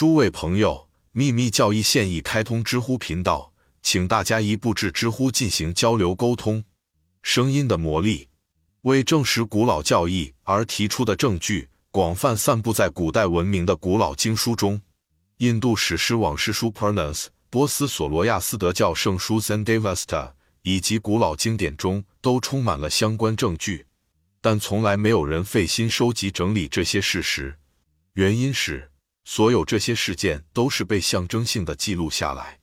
诸位朋友，秘密教义现已开通知乎频道，请大家一步至知乎进行交流沟通。声音的魔力，为证实古老教义而提出的证据，广泛散布在古代文明的古老经书中。印度史诗往事书 Puranas、波斯索罗亚斯德教圣书 Zendavesta 以及古老经典中都充满了相关证据，但从来没有人费心收集整理这些事实。原因是，所有这些事件都是被象征性的记录下来。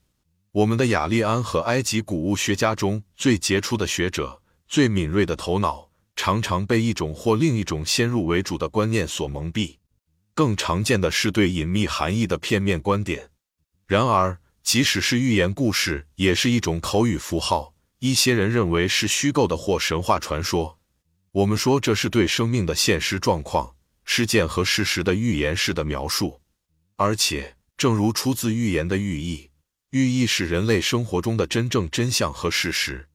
我们的雅利安和埃及古物学家中最杰出的学者、最敏锐的头脑，常常被一种或另一种先入为主的观念所蒙蔽。更常见的是对隐秘含义的片面观点。然而，即使是寓言故事，也是一种口语符号。一些人认为是虚构的或神话传说。我们说这是对生命的现实状况、事件和事实的预言式的描述。而且，正如出自预言的寓意，寓意是人类生活中的真正真相和事实。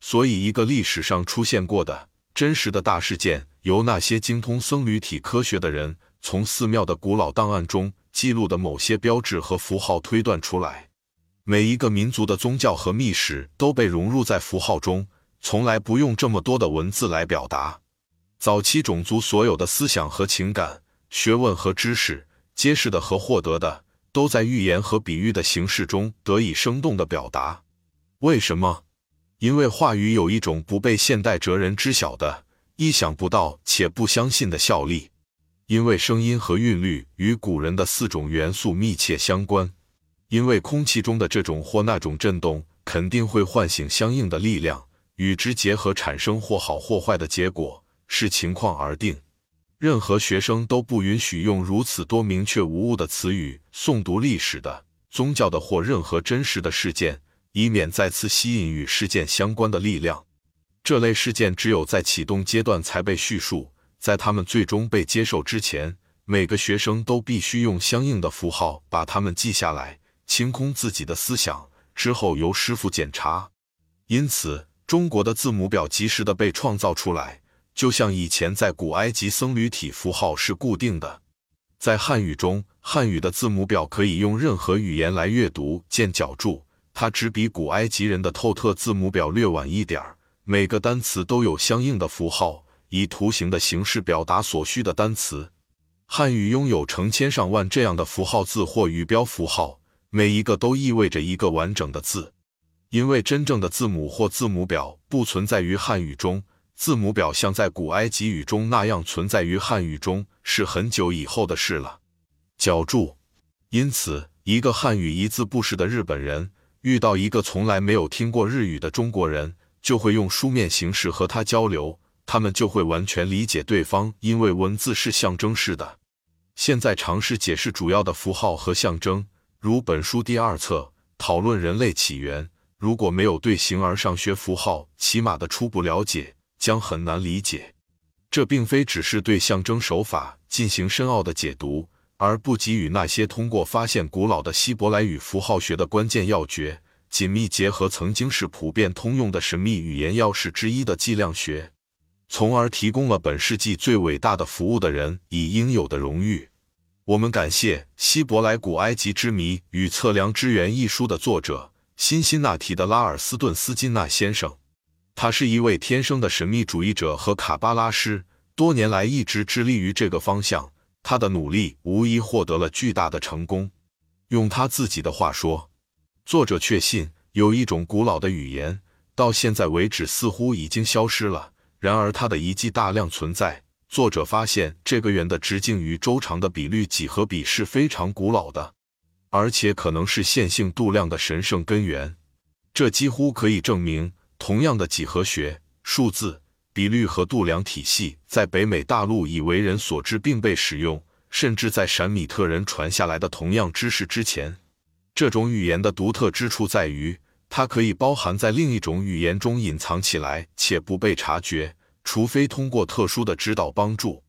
所以，一个历史上出现过的真实的大事件，由那些精通僧侣体科学的人。从寺庙的古老档案中记录的某些标志和符号推断出来，每一个民族的宗教和历史都被融入在符号中，从来不用这么多的文字来表达。早期种族所有的思想和情感、学问和知识，揭示的和获得的，都在寓言和比喻的形式中得以生动的表达。为什么？因为话语有一种不被现代哲人知晓的、意想不到且不相信的效力。因为声音和韵律与古人的四种元素密切相关，因为空气中的这种或那种震动肯定会唤醒相应的力量，与之结合产生或好或坏的结果，视情况而定。任何学生都不允许用如此多明确无误的词语诵读历史的、宗教的或任何真实的事件，以免再次吸引与事件相关的力量。这类事件只有在启动阶段才被叙述。在他们最终被接受之前，每个学生都必须用相应的符号把它们记下来，清空自己的思想，之后由师傅检查。因此，中国的字母表及时的被创造出来，就像以前在古埃及僧侣体符号是固定的。在汉语中，汉语的字母表可以用任何语言来阅读。见脚注，它只比古埃及人的透特字母表略晚一点儿。每个单词都有相应的符号。以图形的形式表达所需的单词。汉语拥有成千上万这样的符号字或语标符号，每一个都意味着一个完整的字。因为真正的字母或字母表不存在于汉语中，字母表像在古埃及语中那样存在于汉语中是很久以后的事了。脚注。因此，一个汉语一字不识的日本人遇到一个从来没有听过日语的中国人，就会用书面形式和他交流。他们就会完全理解对方，因为文字是象征式的。现在尝试解释主要的符号和象征，如本书第二册讨论人类起源。如果没有对形而上学符号起码的初步了解，将很难理解。这并非只是对象征手法进行深奥的解读，而不给予那些通过发现古老的希伯来语符号学的关键要诀，紧密结合曾经是普遍通用的神秘语言钥匙之一的计量学。从而提供了本世纪最伟大的服务的人以应有的荣誉。我们感谢《希伯来古埃及之谜与测量之源》一书的作者辛辛那提的拉尔斯顿斯金纳先生。他是一位天生的神秘主义者和卡巴拉师，多年来一直致力于这个方向。他的努力无疑获得了巨大的成功。用他自己的话说，作者确信有一种古老的语言，到现在为止似乎已经消失了。然而，它的遗迹大量存在。作者发现，这个圆的直径与周长的比率几何比是非常古老的，而且可能是线性度量的神圣根源。这几乎可以证明，同样的几何学、数字、比率和度量体系在北美大陆已为人所知并被使用，甚至在闪米特人传下来的同样知识之前。这种语言的独特之处在于。它可以包含在另一种语言中隐藏起来且不被察觉，除非通过特殊的指导帮助。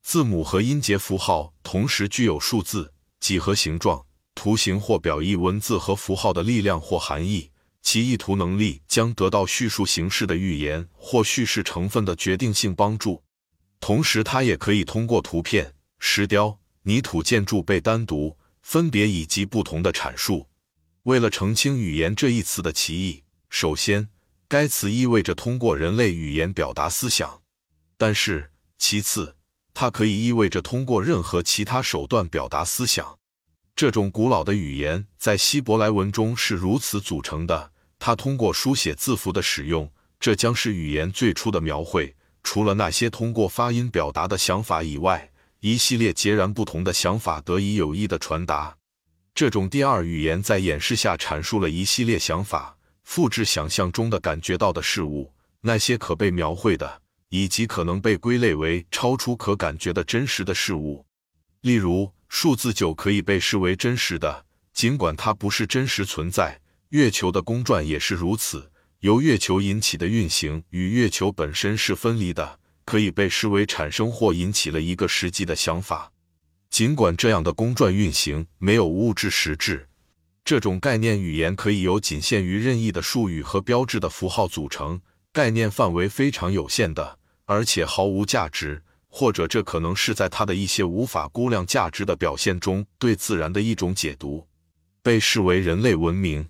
字母和音节符号同时具有数字、几何形状、图形或表意文字和符号的力量或含义，其意图能力将得到叙述形式的预言或叙事成分的决定性帮助。同时，它也可以通过图片、石雕、泥土建筑被单独。分别以及不同的阐述。为了澄清“语言”这一词的歧义，首先，该词意味着通过人类语言表达思想；但是，其次，它可以意味着通过任何其他手段表达思想。这种古老的语言在希伯来文中是如此组成的。它通过书写字符的使用，这将是语言最初的描绘。除了那些通过发音表达的想法以外，一系列截然不同的想法得以有意的传达。这种第二语言在演示下阐述了一系列想法，复制想象中的感觉到的事物，那些可被描绘的，以及可能被归类为超出可感觉的真实的事物。例如，数字九可以被视为真实的，尽管它不是真实存在。月球的公转也是如此。由月球引起的运行与月球本身是分离的，可以被视为产生或引起了一个实际的想法。尽管这样的公转运行没有物质实质，这种概念语言可以由仅限于任意的术语和标志的符号组成，概念范围非常有限的，而且毫无价值，或者这可能是在它的一些无法估量价值的表现中对自然的一种解读，被视为人类文明。